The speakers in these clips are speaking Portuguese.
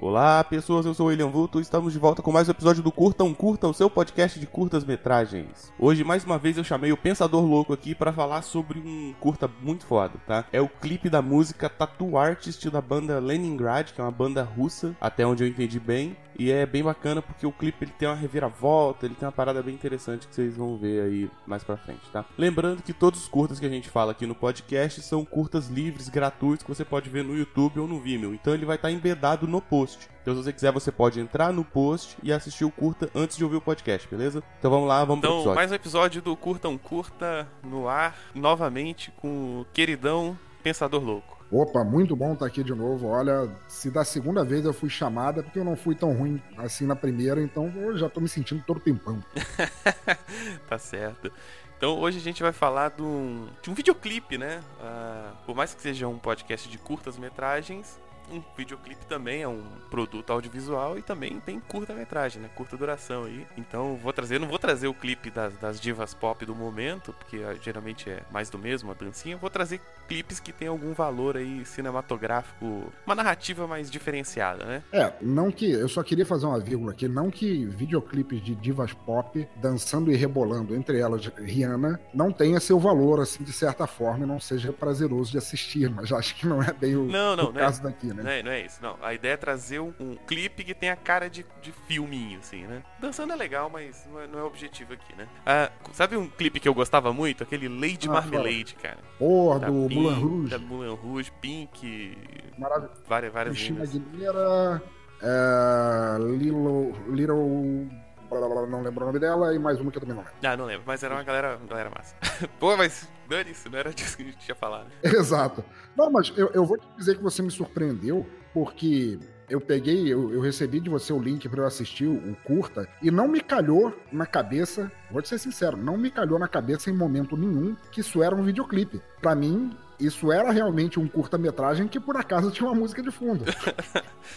Olá, pessoas, eu sou o William Vulto e estamos de volta com mais um episódio do Curtam Curta, o seu podcast de curtas metragens. Hoje, mais uma vez, eu chamei o Pensador Louco aqui para falar sobre um curta muito foda, tá? É o clipe da música Tattoo Artist da banda Leningrad, que é uma banda russa, até onde eu entendi bem. E é bem bacana porque o clipe ele tem uma reviravolta, ele tem uma parada bem interessante que vocês vão ver aí mais pra frente, tá? Lembrando que todos os curtas que a gente fala aqui no podcast são curtas livres, gratuitos, que você pode ver no YouTube ou no Vimeo. Então ele vai estar embedado no post. Então, se você quiser, você pode entrar no post e assistir o curta antes de ouvir o podcast, beleza? Então vamos lá, vamos então, pro episódio. mais um episódio do Curta um Curta no ar, novamente com o queridão Pensador Louco. Opa, muito bom estar aqui de novo. Olha, se da segunda vez eu fui chamada, porque eu não fui tão ruim assim na primeira, então eu já tô me sentindo todo tempão. tá certo. Então hoje a gente vai falar de um, de um videoclipe, né? Uh, por mais que seja um podcast de curtas metragens, um videoclipe também é um produto audiovisual e também tem curta-metragem, né? Curta duração aí. Então vou trazer, não vou trazer o clipe das, das divas pop do momento, porque uh, geralmente é mais do mesmo, a dancinha. Vou trazer clipes que tem algum valor aí cinematográfico, uma narrativa mais diferenciada, né? É, não que. Eu só queria fazer uma vírgula aqui, não que videoclipes de divas pop dançando e rebolando, entre elas Rihanna, não tenha seu valor, assim, de certa forma, e não seja prazeroso de assistir, mas acho que não é bem o, não, não, o não caso é, daqui, né? Não é, não é isso, não. A ideia é trazer um, um clipe que tenha cara de, de filminho, assim, né? Dançando é legal, mas não é, não é o objetivo aqui, né? Ah, sabe um clipe que eu gostava muito? Aquele Lady Ah, Marmalade, cara. Porra, Da do Pink, Moulin Rouge. Da Moulin Rouge, Pink, Maravilhoso. várias, várias Cristina. Aguilera, Little, Little. Não lembro o nome dela, e mais uma que eu também não lembro. Ah, não lembro, mas era uma galera, galera massa. Pô, mas dane-se, não era disso que a gente falar, né? Exato. Não, mas eu, eu vou te dizer que você me surpreendeu, porque eu peguei, eu, eu recebi de você o link para eu assistir o, o curta, e não me calhou na cabeça, vou te ser sincero, não me calhou na cabeça em momento nenhum que isso era um videoclipe. Pra mim, isso era realmente um curta-metragem que por acaso tinha uma música de fundo.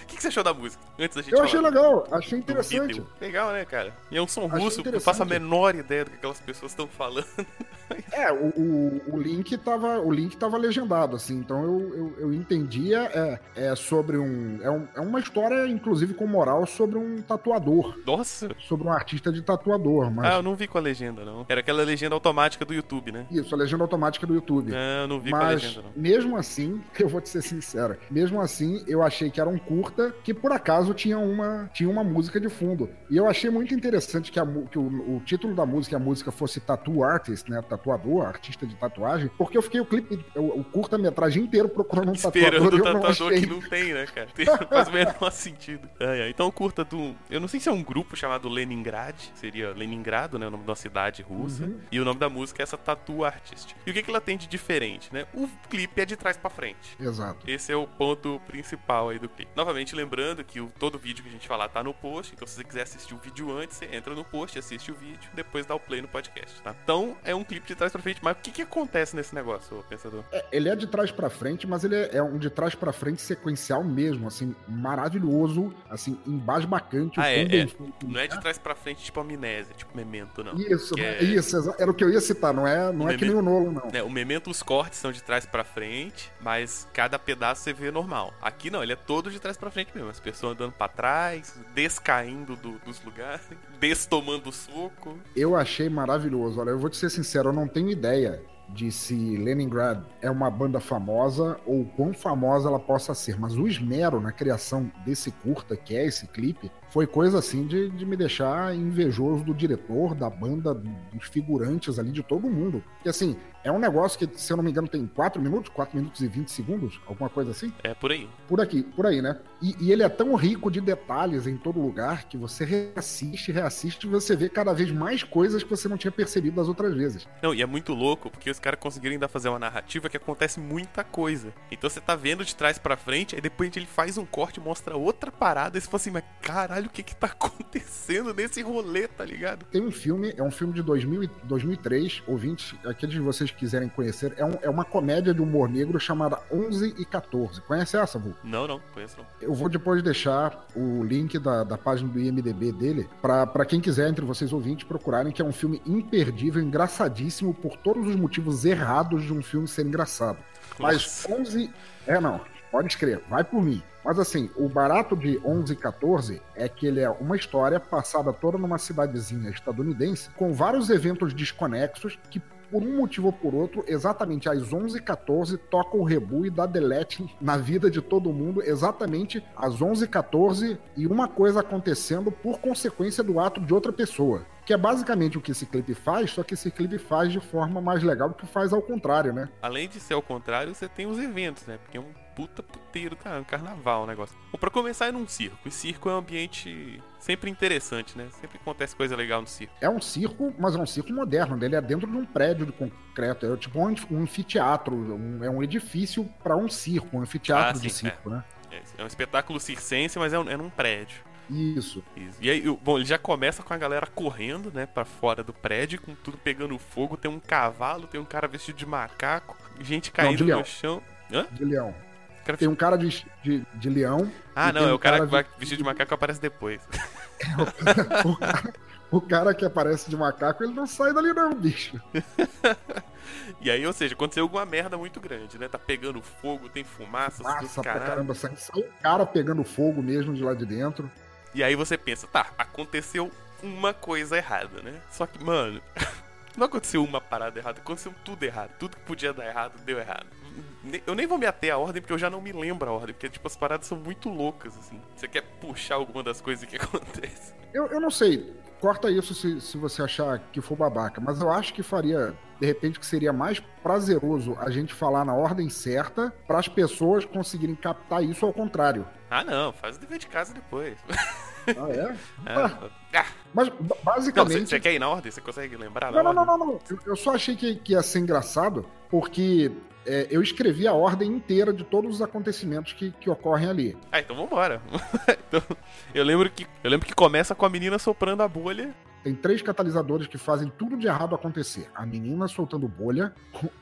O que, que você achou da música? Antes da gente Eu falar achei legal, achei interessante. Legal, né, cara? E é um som Achei russo, eu faço a menor ideia do que aquelas pessoas estão falando. É, o, o, o link tava, o link tava legendado, assim, então eu, eu, eu entendia, é, é sobre um é, um. é uma história, inclusive, com moral sobre um tatuador, Nossa! sobre um artista de tatuador, mas. Ah, eu não vi com a legenda, não. Era aquela legenda automática do YouTube, né? Isso, a legenda automática do YouTube. Ah, eu não vi com a Mas, legenda, não. mesmo assim, eu vou te ser sincero, mesmo assim, eu achei que era um curta que, por acaso, tinha uma, tinha uma música de fundo. E eu achei muito interessante que, a que o, o título da música, a música fosse Tattoo Artist, né? Tatuador, artista de tatuagem, porque eu fiquei o clipe, o, o curta-metragem inteiro procurando um Esperando tatuador o e eu não tatuador achei. que não tem, né, cara? Tem- Faz o menor sentido. Ai, ai. Então, curta do. Eu não sei se é um grupo chamado Leningrad, seria Leningrado, né? O nome de uma cidade russa. Uhum. E o nome da música é essa Tattoo Artist. E o que, que ela tem de diferente, né? O clipe é de trás pra frente. Exato. Esse é o ponto principal aí do clipe. Novamente lembrando que o, todo vídeo que a gente falar tá no post, então se você quiser assistir o vídeo antes, você entra no post, assiste o vídeo, depois dá o play no podcast, tá? Então é um clipe de trás pra frente, mas o que que acontece nesse negócio, pensador? É, ele é de trás pra frente, mas ele é, é um de trás pra frente sequencial mesmo, assim, maravilhoso, assim, embasbacante. o Ah, é, é. Não é de trás pra frente tipo amnésia, tipo memento, não. Isso, é- isso, era o que eu ia citar, não é, não O é que nem o Nolo, não. É, o memento, os cortes são de trás pra frente, mas cada pedaço você vê normal. Aqui não, ele é todo de trás pra frente mesmo. As pessoas andando pra trás, descaindo do- dos lugares, destomando soco. Eu achei maravilhoso. Olha, eu vou te ser sincero, eu não tenho ideia de se Leningrad é uma banda famosa ou quão famosa ela possa ser, mas o esmero na criação desse curta, que é esse clipe, foi coisa assim de, de me deixar invejoso do diretor, da banda, dos figurantes ali, de todo mundo. Porque assim, é um negócio que, se eu não me engano, tem 4 minutos, 4 minutos e 20 segundos, alguma coisa assim. É por aí. Por aqui, por aí, né? E, e ele é tão rico de detalhes em todo lugar que você reassiste, reassiste e você vê cada vez mais coisas que você não tinha percebido das outras vezes. Não, e é muito louco porque os caras conseguiram ainda fazer uma narrativa que acontece muita coisa. Então você tá vendo de trás pra frente, aí depois ele faz um corte, mostra outra parada, e você fala assim, mas caralho, o que que tá acontecendo nesse rolê, tá ligado? Tem um filme, é um filme de 2000, e- 2003, ouvintes, aqueles de vocês que quiserem conhecer, é, um- é uma comédia de humor negro chamada 11 e 14. Conhece essa, Vu? Não, não, conheço não. Eu vou depois deixar o link da, da página do IMDB dele pra pra quem quiser, entre vocês ouvintes, procurarem, que é um filme imperdível, engraçadíssimo por todos os motivos errados de um filme ser engraçado. Mas Nossa. 11. É, não. Pode escrever, vai por mim. Mas assim, o barato de 11 e 14 é que ele é uma história passada toda numa cidadezinha estadunidense, com vários eventos desconexos que por um motivo ou por outro, exatamente às 11h14 toca o rebu e dá delete na vida de todo mundo, exatamente às 11h14 e uma coisa acontecendo por consequência do ato de outra pessoa. Que é basicamente o que esse clipe faz, só que esse clipe faz de forma mais legal do que faz ao contrário, né? Além de ser ao contrário, você tem os eventos, né? Porque um puta puteiro, um carnaval o negócio. Bom, pra começar é num circo. E circo é um ambiente sempre interessante, né? Sempre acontece coisa legal no circo. É um circo, mas é um circo moderno. Ele é dentro de um prédio de concreto. É tipo um, um anfiteatro. Um, é um edifício para um circo, um anfiteatro Ah, de sim, circo, né? É, é um espetáculo circense, mas é, um- é num prédio. Isso. Isso. E aí, bom, ele já começa com a galera correndo, né, pra fora do prédio, com tudo pegando fogo. Tem um cavalo, tem um cara vestido de macaco, gente caindo leão. no chão. Hã? De leão. Cara Tem um cara de, de, de leão. Ah, não, é o cara que de- vai vestido de macaco aparece depois. o, cara, o cara que aparece de macaco, ele não sai dali, não, bicho. E aí, ou seja, aconteceu alguma merda muito grande, né? Tá pegando fogo, tem fumaça, dos pra caramba. Sai um cara pegando fogo mesmo de lá de dentro. E aí você pensa, tá, aconteceu uma coisa errada, né? Só que, mano, não aconteceu uma parada errada, aconteceu tudo errado. Tudo que podia dar errado, deu errado. Eu nem vou me ater à ordem, porque eu já não me lembro a ordem, porque, tipo, as paradas são muito loucas, assim. Você quer puxar alguma das coisas que acontecem? Eu, eu não sei, corta isso se, se você achar que for babaca, mas eu acho que faria, de repente, que seria mais prazeroso a gente falar na ordem certa para as pessoas conseguirem captar isso ao contrário. Ah, não, faz o dever de casa depois. Ah, é? Ah, ah. Mas ba- Não, você basicamente. você quer ir na ordem? Você consegue lembrar Não, não, não, não, não. Eu, eu só achei que, que ia ser engraçado, porque é, eu escrevi a ordem inteira de todos os acontecimentos que, que ocorrem ali. Ah, então vambora. então, eu lembro que eu lembro que começa com a menina soprando a bolha. Tem três catalisadores que fazem tudo de errado acontecer. A menina soltando bolha,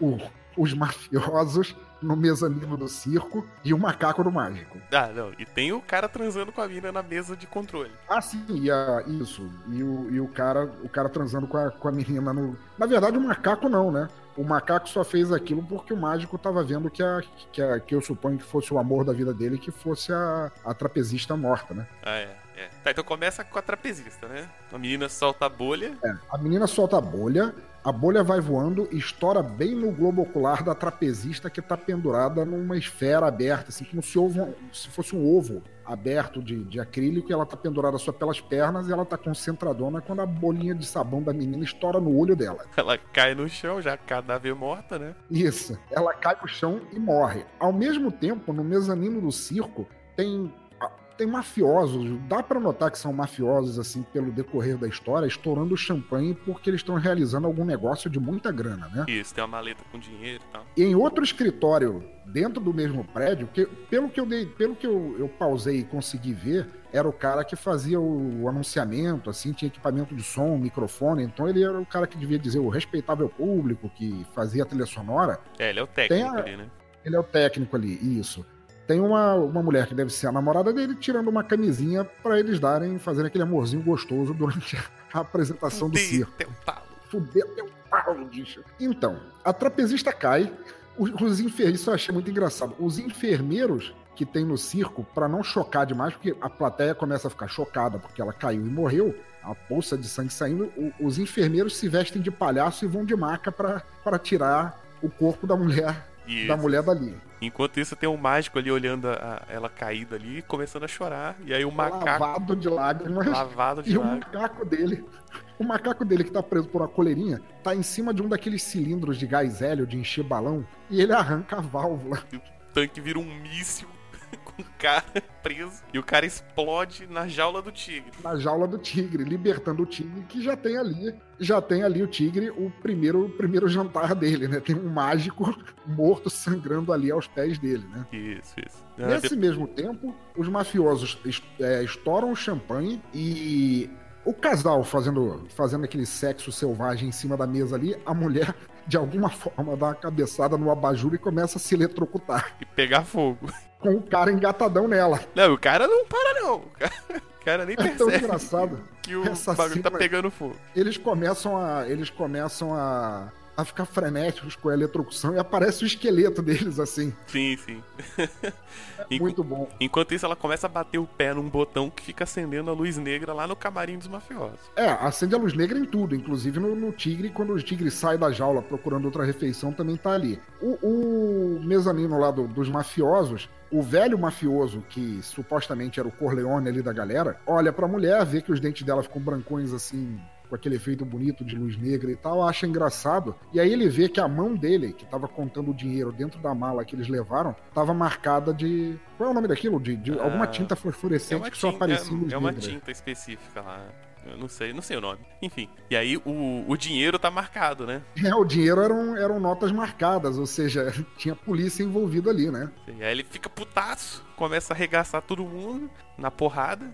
o- os mafiosos no mezanino do circo e o macaco do mágico. Ah, não. E tem o cara transando com a mina na mesa de controle. Ah, sim, e a- isso. E o, e o cara o cara transando com a, com a menina no. Na verdade, o macaco não, né? O macaco só fez aquilo porque o mágico tava vendo que, a, que, a- que eu suponho que fosse o amor da vida dele, que fosse a, a trapezista morta, né? Ah, é. Tá, então começa com a trapezista, né? A menina solta a bolha. É, a menina solta a bolha, a bolha vai voando e estoura bem no globo ocular da trapezista que tá pendurada numa esfera aberta, assim, como se, ovo- se fosse um ovo aberto de, de acrílico e ela tá pendurada só pelas pernas e ela tá concentradona quando a bolinha de sabão da menina estoura no olho dela. Ela cai no chão, já cadáver morta, né? Isso. Ela cai pro chão e morre. Ao mesmo tempo, no mezanino do circo, tem. Tem mafiosos, dá pra notar que são mafiosos, assim, pelo decorrer da história, estourando champanhe porque eles estão realizando algum negócio de muita grana, né? Isso, tem uma maleta com dinheiro e tal. E em outro escritório, dentro do mesmo prédio, que, pelo que, eu, dei, pelo que eu, eu pausei e consegui ver, era o cara que fazia o, o anunciamento, assim, tinha equipamento de som, microfone, então ele era o cara que devia dizer o respeitável público, que fazia a trilha sonora. É, ele é o técnico a- ali, né? Ele é o técnico ali, isso. Tem uma, uma mulher que deve ser a namorada dele tirando uma camisinha pra eles darem, fazendo aquele amorzinho gostoso durante a apresentação do circo. teu palo. Fuder teu pau, bicho. Então, a trapezista cai. Os, os enfermeiros, isso eu achei muito engraçado. Os enfermeiros que tem no circo, pra não chocar demais, porque a plateia começa a ficar chocada porque ela caiu e morreu, a poça de sangue saindo, o- os enfermeiros se vestem de palhaço e vão de maca pra tirar o corpo da mulher, Isso. da mulher dali. Enquanto isso, tem um mágico ali olhando a- ela caída ali, começando a chorar. E aí o macaco Lavado de lágrimas. lavado de E o lágrimas. macaco dele, o macaco dele que tá preso por uma coleirinha, tá em cima de um daqueles cilindros de gás hélio de encher balão e ele arranca a válvula. O tanque vira um míssil o cara preso. E o cara explode na jaula do tigre. na jaula do tigre, libertando o tigre que já tem ali, já tem ali o tigre, o primeiro, o primeiro jantar dele, né? Tem um mágico morto sangrando ali aos pés dele, né? Isso, isso. Ah, Nesse mesmo tempo, os mafiosos é, estouram o champanhe e o casal fazendo, fazendo aquele sexo selvagem em cima da mesa ali, a mulher, de alguma forma, dá uma cabeçada no abajur e começa a se eletrocutar, E pegar fogo. Com o cara engatadão nela. Não, o cara não para, não. O cara, o cara nem É tão percebe engraçado. que o essa bagulho tá pegando fogo. eles começam a eles começam a, a ficar frenéticos com a eletrocução e aparece o esqueleto deles assim. Sim, sim. É muito bom. Enquanto isso, ela começa a bater o pé num botão que fica acendendo a luz negra lá no camarim dos mafiosos. É, acende a luz negra em tudo, inclusive no, no tigre, quando o tigre sai da jaula procurando outra refeição, também tá ali. O, o mezanino lá do, dos mafiosos, o velho mafioso, que supostamente era o Corleone ali da galera, olha pra mulher, vê que os dentes dela ficam brancões assim, com aquele efeito bonito de luz negra e tal, acha engraçado. E aí ele vê que a mão dele, que tava contando o dinheiro dentro da mala que eles levaram, tava marcada de. Qual é o nome daquilo? De, de Ah, alguma tinta É fluorescente uma, que só aparecia luz é uma negra. tinta específica lá. Eu não sei, não sei o nome. Enfim. E aí o, o dinheiro tá marcado, né? É, o dinheiro eram, eram notas marcadas, ou seja, tinha polícia envolvida ali, né? E aí ele fica putaço, começa a arregaçar todo mundo na porrada.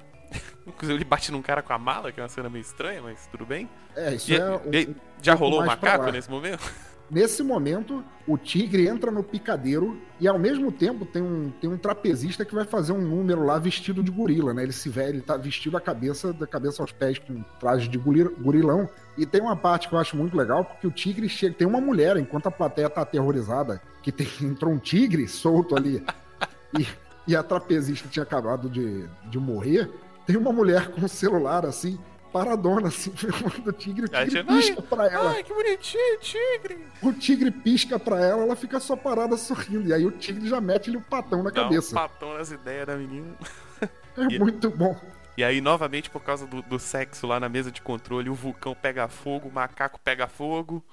Inclusive ele bate num cara com a mala, que é uma cena meio estranha, mas tudo bem. É, isso E- é. o- e- já rolou o macaco nesse momento? Nesse momento, o tigre entra no picadeiro e ao mesmo tempo tem um, tem um trapezista que vai fazer um número lá vestido de gorila, né? Ele se vê, ele tá vestido a cabeça, da cabeça aos pés com traje de gori- gorilão. E tem uma parte que eu acho muito legal, porque o tigre chega, tem uma mulher, enquanto a plateia tá aterrorizada, que tem, entrou um tigre solto ali e, e a trapezista tinha acabado de, de morrer. Tem uma mulher com um celular assim, paradona, assim, filmando o tigre, o tigre pisca pra ela. Ai, que bonitinho, tigre! O tigre pisca pra ela, ela fica só parada sorrindo. E aí o tigre já mete-lhe o patão na Dá um cabeça. patão nas ideias da menina. É E- muito bom. E aí, novamente, por causa do, do sexo lá na mesa de controle, o vulcão pega fogo, o macaco pega fogo,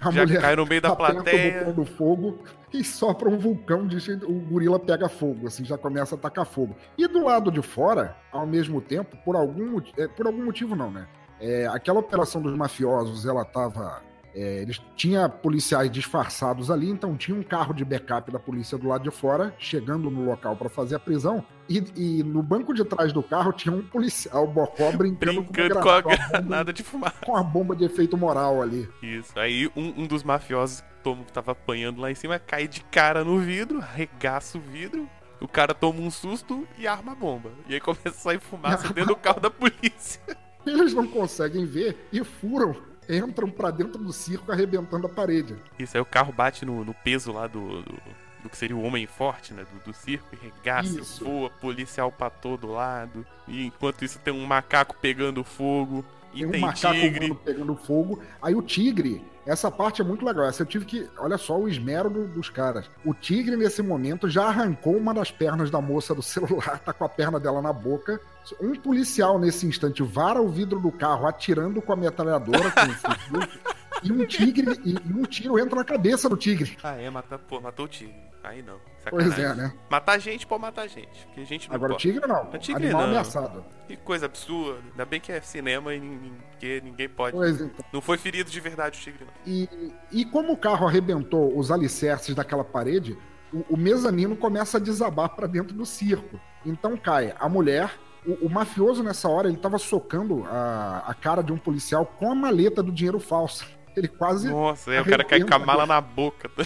A já mulher cai no meio da aperta plateia. o do fogo e sopra um vulcão, o gorila pega fogo, assim, já começa a atacar fogo. E do lado de fora, ao mesmo tempo, por algum, é, por algum motivo não, né? É, aquela operação dos mafiosos, ela tava... é, eles tinha policiais disfarçados ali, então tinha um carro de backup da polícia do lado de fora, chegando no local para fazer a prisão, e, e no banco de trás do carro tinha um policial bocó brincando, Brincando com, com a granada de fumaça. com a bomba de efeito moral ali. Isso. Aí um, um dos mafiosos que tava apanhando lá em cima cai de cara no vidro, arregaça o vidro. O cara toma um susto e arma a bomba. E aí começa a sair fumaça dentro do carro da polícia. Eles não conseguem ver e furam, entram pra dentro do circo arrebentando a parede. Isso aí o carro bate no, no peso lá do, do, do que seria o homem forte, né? Do, do circo, e regaça, Isso. voa, policial pra todo lado. E enquanto isso tem um macaco pegando fogo. E Tem tem, um macaco tigre. pegando fogo. Aí o tigre, essa parte é muito legal. Essa eu tive que. Olha só o esmero do- dos caras. O tigre, nesse momento, já arrancou uma das pernas da moça do celular, tá com a perna dela na boca. Um policial, nesse instante, vara o vidro do carro atirando com a metralhadora, com e um tigre, e, e um tiro entra na cabeça do tigre. Ah, é, matar, pô, matou o tigre. Aí não. Pois Sacanagem. é, né? Matar gente pode matar gente. Porque a gente não Agora o pode. tigre não. O tigre Animal não. ameaçado. Que coisa absurda. Ainda bem que é cinema e ninguém, ninguém pode. Pois então. Não foi ferido de verdade o tigre, não. E, e como o carro arrebentou os alicerces daquela parede, o, o mezanino começa a desabar para dentro do circo. Então cai a mulher. O, o mafioso, nessa hora, ele tava socando a, a cara de um policial com a maleta do dinheiro falso. Ele quase. Nossa, é, o cara cai com a mala na boca. tá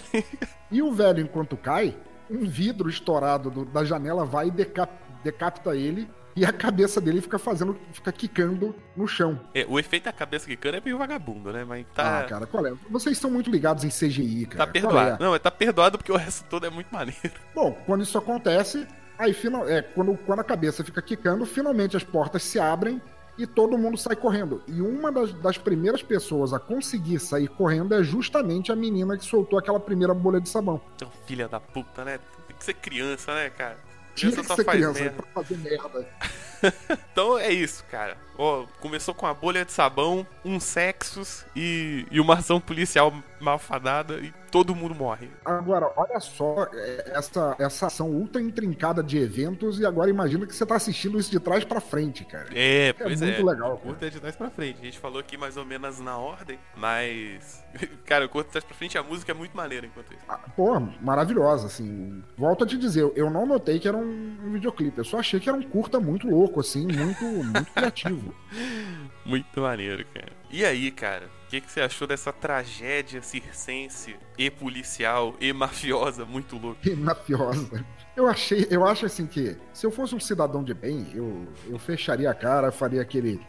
E o velho, enquanto cai, um vidro estourado do- da janela vai e decap- decapita ele. E a cabeça dele fica fazendo. fica quicando no chão. É, o efeito da cabeça quicando é meio vagabundo, né? Mas Ah, tá, cara, qual é? Vocês são muito ligados em CGI, cara. tá é? perdoado. Não, mas tá perdoado porque o resto todo é muito maneiro. Bom, quando isso acontece, aí final, é, quando, quando a cabeça fica quicando, finalmente as portas se abrem e todo mundo sai correndo. E uma das, das primeiras pessoas a conseguir sair correndo é justamente a menina que soltou aquela primeira bolha de sabão. Então, filha da puta, né? Tem que ser criança, né, cara? Tinha que só ser faz criança merda. pra fazer merda. Então é isso, cara. Ó, começou com a bolha de sabão, um sexos e, e uma ação policial malfadada e todo mundo morre. Agora, olha só é, essa, essa ação ultra intrincada de eventos e agora imagina que você tá assistindo isso de trás pra frente, cara. É, É pois é. muito legal, cara. Curta de trás pra frente. A gente falou aqui mais ou menos na ordem, mas. Cara, o curta de trás pra frente a música é muito maneira enquanto isso. Ah, Pô, maravilhosa, assim. Volto a te dizer, eu não notei que era um videoclipe, eu só achei que era um curta muito louco, assim, muito, muito criativo. Muito maneiro, cara. E aí, cara? O que, que você achou dessa tragédia circense e policial e mafiosa muito louca? E mafiosa. Eu achei, eu acho assim que se eu fosse um cidadão de bem, eu, eu fecharia a cara, faria aquele.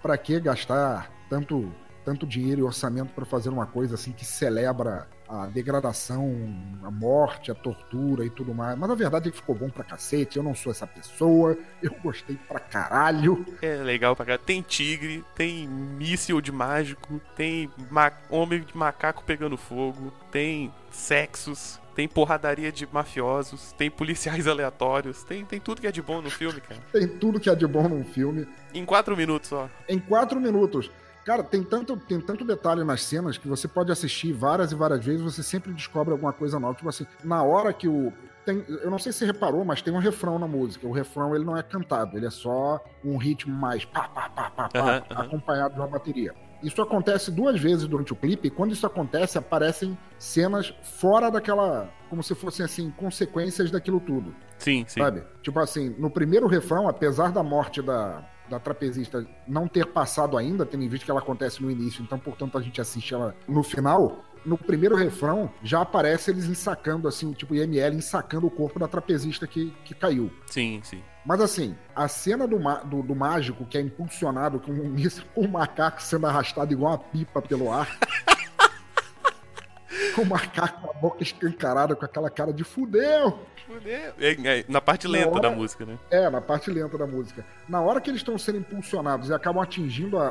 Pra que gastar tanto tanto dinheiro e orçamento para fazer uma coisa assim que celebra a degradação, a morte, a tortura e tudo mais. Mas a verdade é que ficou bom pra cacete. Eu não sou essa pessoa. Eu gostei pra caralho. É legal pra caralho. Tem tigre, tem míssil de mágico, tem homem de macaco pegando fogo, tem sexos, tem porradaria de mafiosos, tem policiais aleatórios, tem, tem tudo que é de bom no filme, cara. tem tudo que é de bom no filme. Em quatro minutos só. Em quatro minutos. Cara, tem tanto, tem tanto detalhe nas cenas que você pode assistir várias e várias vezes, você sempre descobre alguma coisa nova. Tipo assim, na hora que o. Tem, eu não sei se você reparou, mas tem um refrão na música. O refrão ele não é cantado, ele é só um ritmo mais pá, pá, pá, pá, pá, uhum, acompanhado de uma bateria. Isso acontece duas vezes durante o clipe, e quando isso acontece, aparecem cenas fora daquela. como se fossem assim, consequências daquilo tudo. Sim, sim. Sabe? Tipo assim, no primeiro refrão, apesar da morte da, da trapezista não ter passado ainda, tendo em vista que ela acontece no início, então, portanto, a gente assiste ela no final. No primeiro refrão, já aparece eles ensacando, assim, tipo IML ensacando o corpo da trapezista que, que caiu. Sim, sim. Mas assim, a cena do, do, do mágico que é impulsionado com um, com um macaco sendo arrastado igual uma pipa pelo ar. com o macaco com a boca escancarada, com aquela cara de fudeu. Fudeu. É, é, na parte lenta na hora, da música, né? É, na parte lenta da música. Na hora que eles estão sendo impulsionados e acabam atingindo a,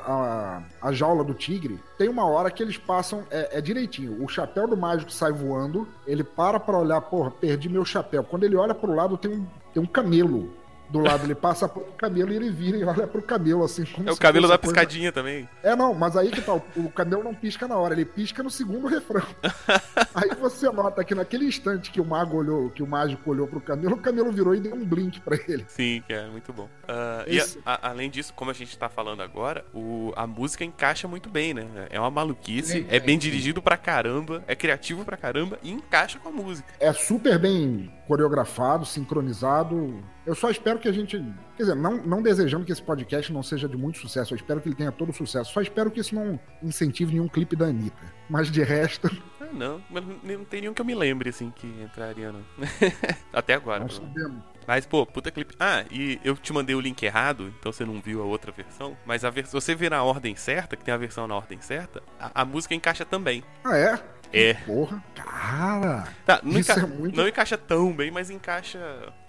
a, a, jaula do tigre, tem uma hora que eles passam, é, é direitinho. O chapéu do mágico sai voando, ele para pra olhar, porra, perdi meu chapéu. Quando ele olha pro lado, tem um, tem um camelo do lado, ele passa pro camelo e ele vira e olha pro camelo, assim. é o cabelo da coisa... piscadinha também. É, não, mas aí que tá, o, o camelo não pisca na hora, ele pisca no segundo refrão. aí você nota que naquele instante que o mago olhou, que o mágico olhou pro camelo, o camelo virou e deu um blink pra ele. Sim, que é muito bom. Uh, Esse... E a, a, além disso, como a gente tá falando agora, o, a música encaixa muito bem, né? É uma maluquice, é, é bem dirigido pra caramba, é criativo pra caramba e encaixa com a música. É super bem coreografado, sincronizado. Eu só espero que a gente. Quer dizer, não, não desejando que esse podcast não seja de muito sucesso, eu espero que ele tenha todo o sucesso. Só espero que isso não incentive nenhum clipe da Anitta. Mas de resto. Ah, não, mas não tem nenhum que eu me lembre, assim, que entraria, não. Até agora. Nós sabemos. Mas, pô, puta clipe. Ah, e eu te mandei o link errado, então você não viu a outra versão. Mas a vers... você vê na ordem certa, que tem a versão na ordem certa, a, a música encaixa também. Ah, é? É. Porra, cara. Tá, não, enca... é muito... não encaixa tão bem, mas encaixa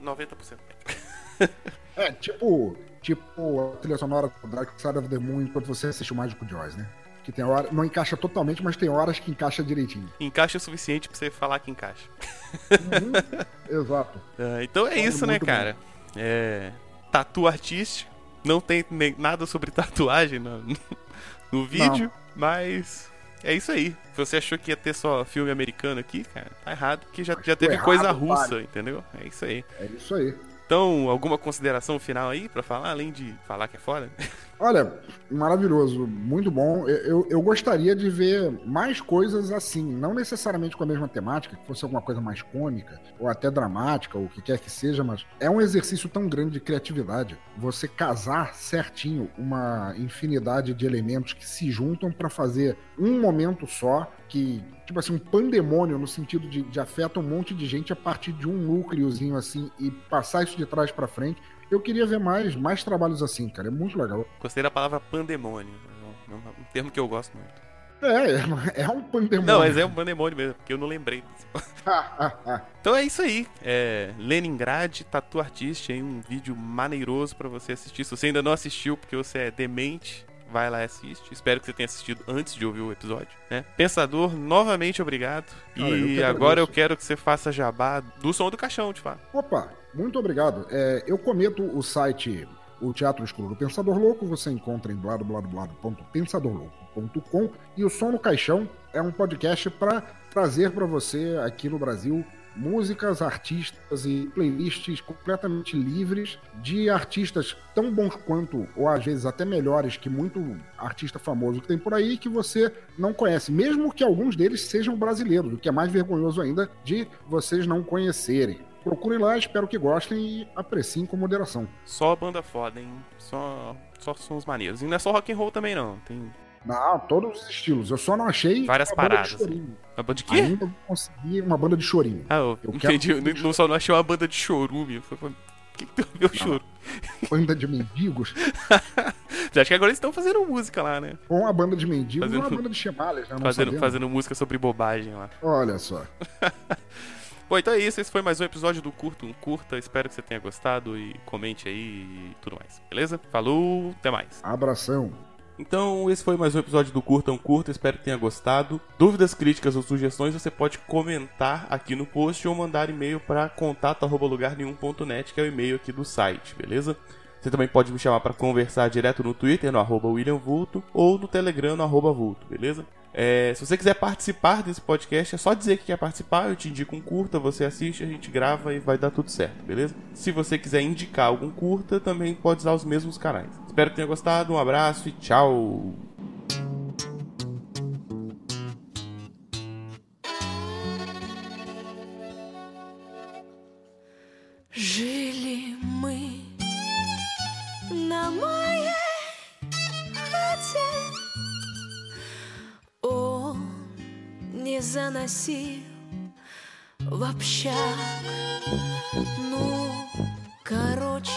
90% bem. é, tipo, tipo a trilha sonora do Dark Side of the Moon enquanto você assiste o Mágico Joyce, né? Que tem hora, não encaixa totalmente, mas tem horas que encaixa direitinho. Encaixa o suficiente pra você falar que encaixa. Uhum, exato. Uh, então é isso, né, cara? É. Tatu artístico. Não tem nem nada sobre tatuagem no, no vídeo, não. mas é isso aí. Você achou que ia ter só filme americano aqui, cara? Tá errado, porque já, já teve errado, coisa russa, vale. entendeu? É isso aí. É isso aí. Então, alguma consideração final aí para falar, além de falar que é foda? Olha, maravilhoso, muito bom. Eu, eu gostaria de ver mais coisas assim, não necessariamente com a mesma temática, que fosse alguma coisa mais cômica, ou até dramática, ou o que quer que seja, mas é um exercício tão grande de criatividade. Você casar certinho uma infinidade de elementos que se juntam para fazer um momento só, que, tipo assim, um pandemônio no sentido de, de afeta um monte de gente a partir de um núcleozinho assim, e passar isso de trás para frente eu queria ver mais, mais trabalhos assim, cara. É muito legal. Gostei da palavra pandemônio. É um termo que eu gosto muito. É, é um pandemônio. Não, mas é um pandemônio mesmo, porque eu não lembrei. então é isso aí. É Leningrad, Tatu Artist, aí um vídeo maneiroso para você assistir. Se você ainda não assistiu, porque você é demente, vai lá e assiste. Espero que você tenha assistido antes de ouvir o episódio. Né? Pensador, novamente obrigado. Cara, e eu agora eu quero que você faça jabá do som do caixão, de fato. Opa, muito obrigado. É, eu cometo o site o Teatro Escuro do Pensador Louco, você encontra em bladobladoblado.pensadorlouco.com e o Som no Caixão é um podcast para trazer para você aqui no Brasil músicas, artistas e playlists completamente livres de artistas tão bons quanto, ou às vezes até melhores que muito artista famoso que tem por aí que você não conhece, mesmo que alguns deles sejam brasileiros, o que é mais vergonhoso ainda de vocês não conhecerem. Procurem lá, espero que gostem e apreciem com moderação. Só banda foda, hein? Só, só sons maneiros. E não é só rock and roll também, não. Tem não, todos os estilos. Eu só não achei. Várias paradas. Banda de uma banda de quê? Ainda consegui uma banda de chorinho. Ah, eu, eu entendi. Quero... Não, só não achei uma banda de chorume. O que, que tu viu choro? Banda de mendigos? Acho que agora eles estão fazendo música lá, né? Ou uma banda de mendigos Fazendo- ou uma banda de chamalas, né? Fazendo, fazendo música sobre bobagem lá. Olha só. Bom, então é isso. Esse foi mais um episódio do Curto um Curta. Espero que você tenha gostado e comente aí e tudo mais. Beleza? Falou, até mais. Abração. Então, esse foi mais um episódio do Curta um Curta, espero que tenha gostado. Dúvidas, críticas ou sugestões, você pode comentar aqui no post ou mandar e-mail para contato@lugarnenhum.net, que é o e-mail aqui do site, beleza? Você também pode me chamar para conversar direto no Twitter, no arroba William Vulto, ou no Telegram, no arroba Vulto, beleza? É, se você quiser participar desse podcast, é só dizer que quer participar, eu te indico um curta, você assiste, a gente grava e vai dar tudo certo, beleza? Se você quiser indicar algum curta, também pode usar os mesmos canais. Espero que tenha gostado, um abraço e tchau! J'ai заносил в общак. Ну, короче,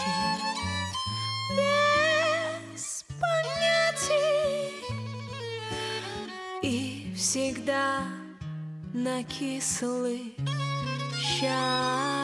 без понятий. И всегда на кислый Наколи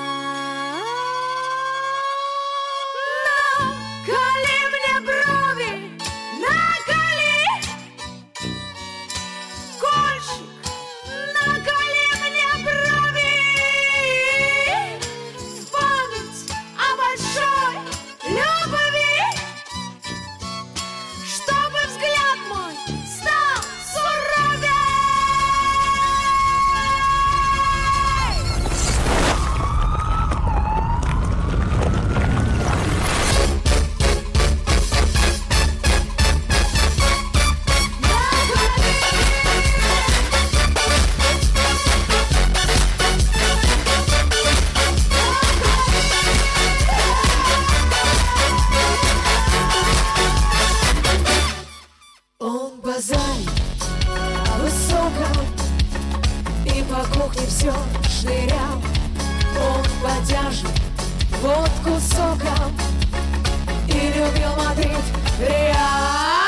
водку соком И любил Мадрид, Реал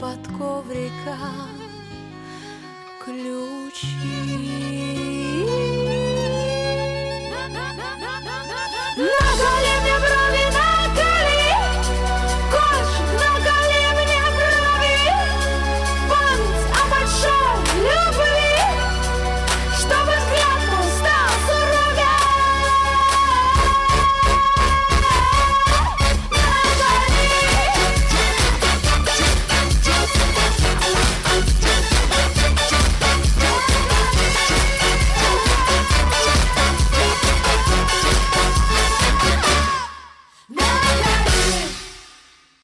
Под коврика ключи.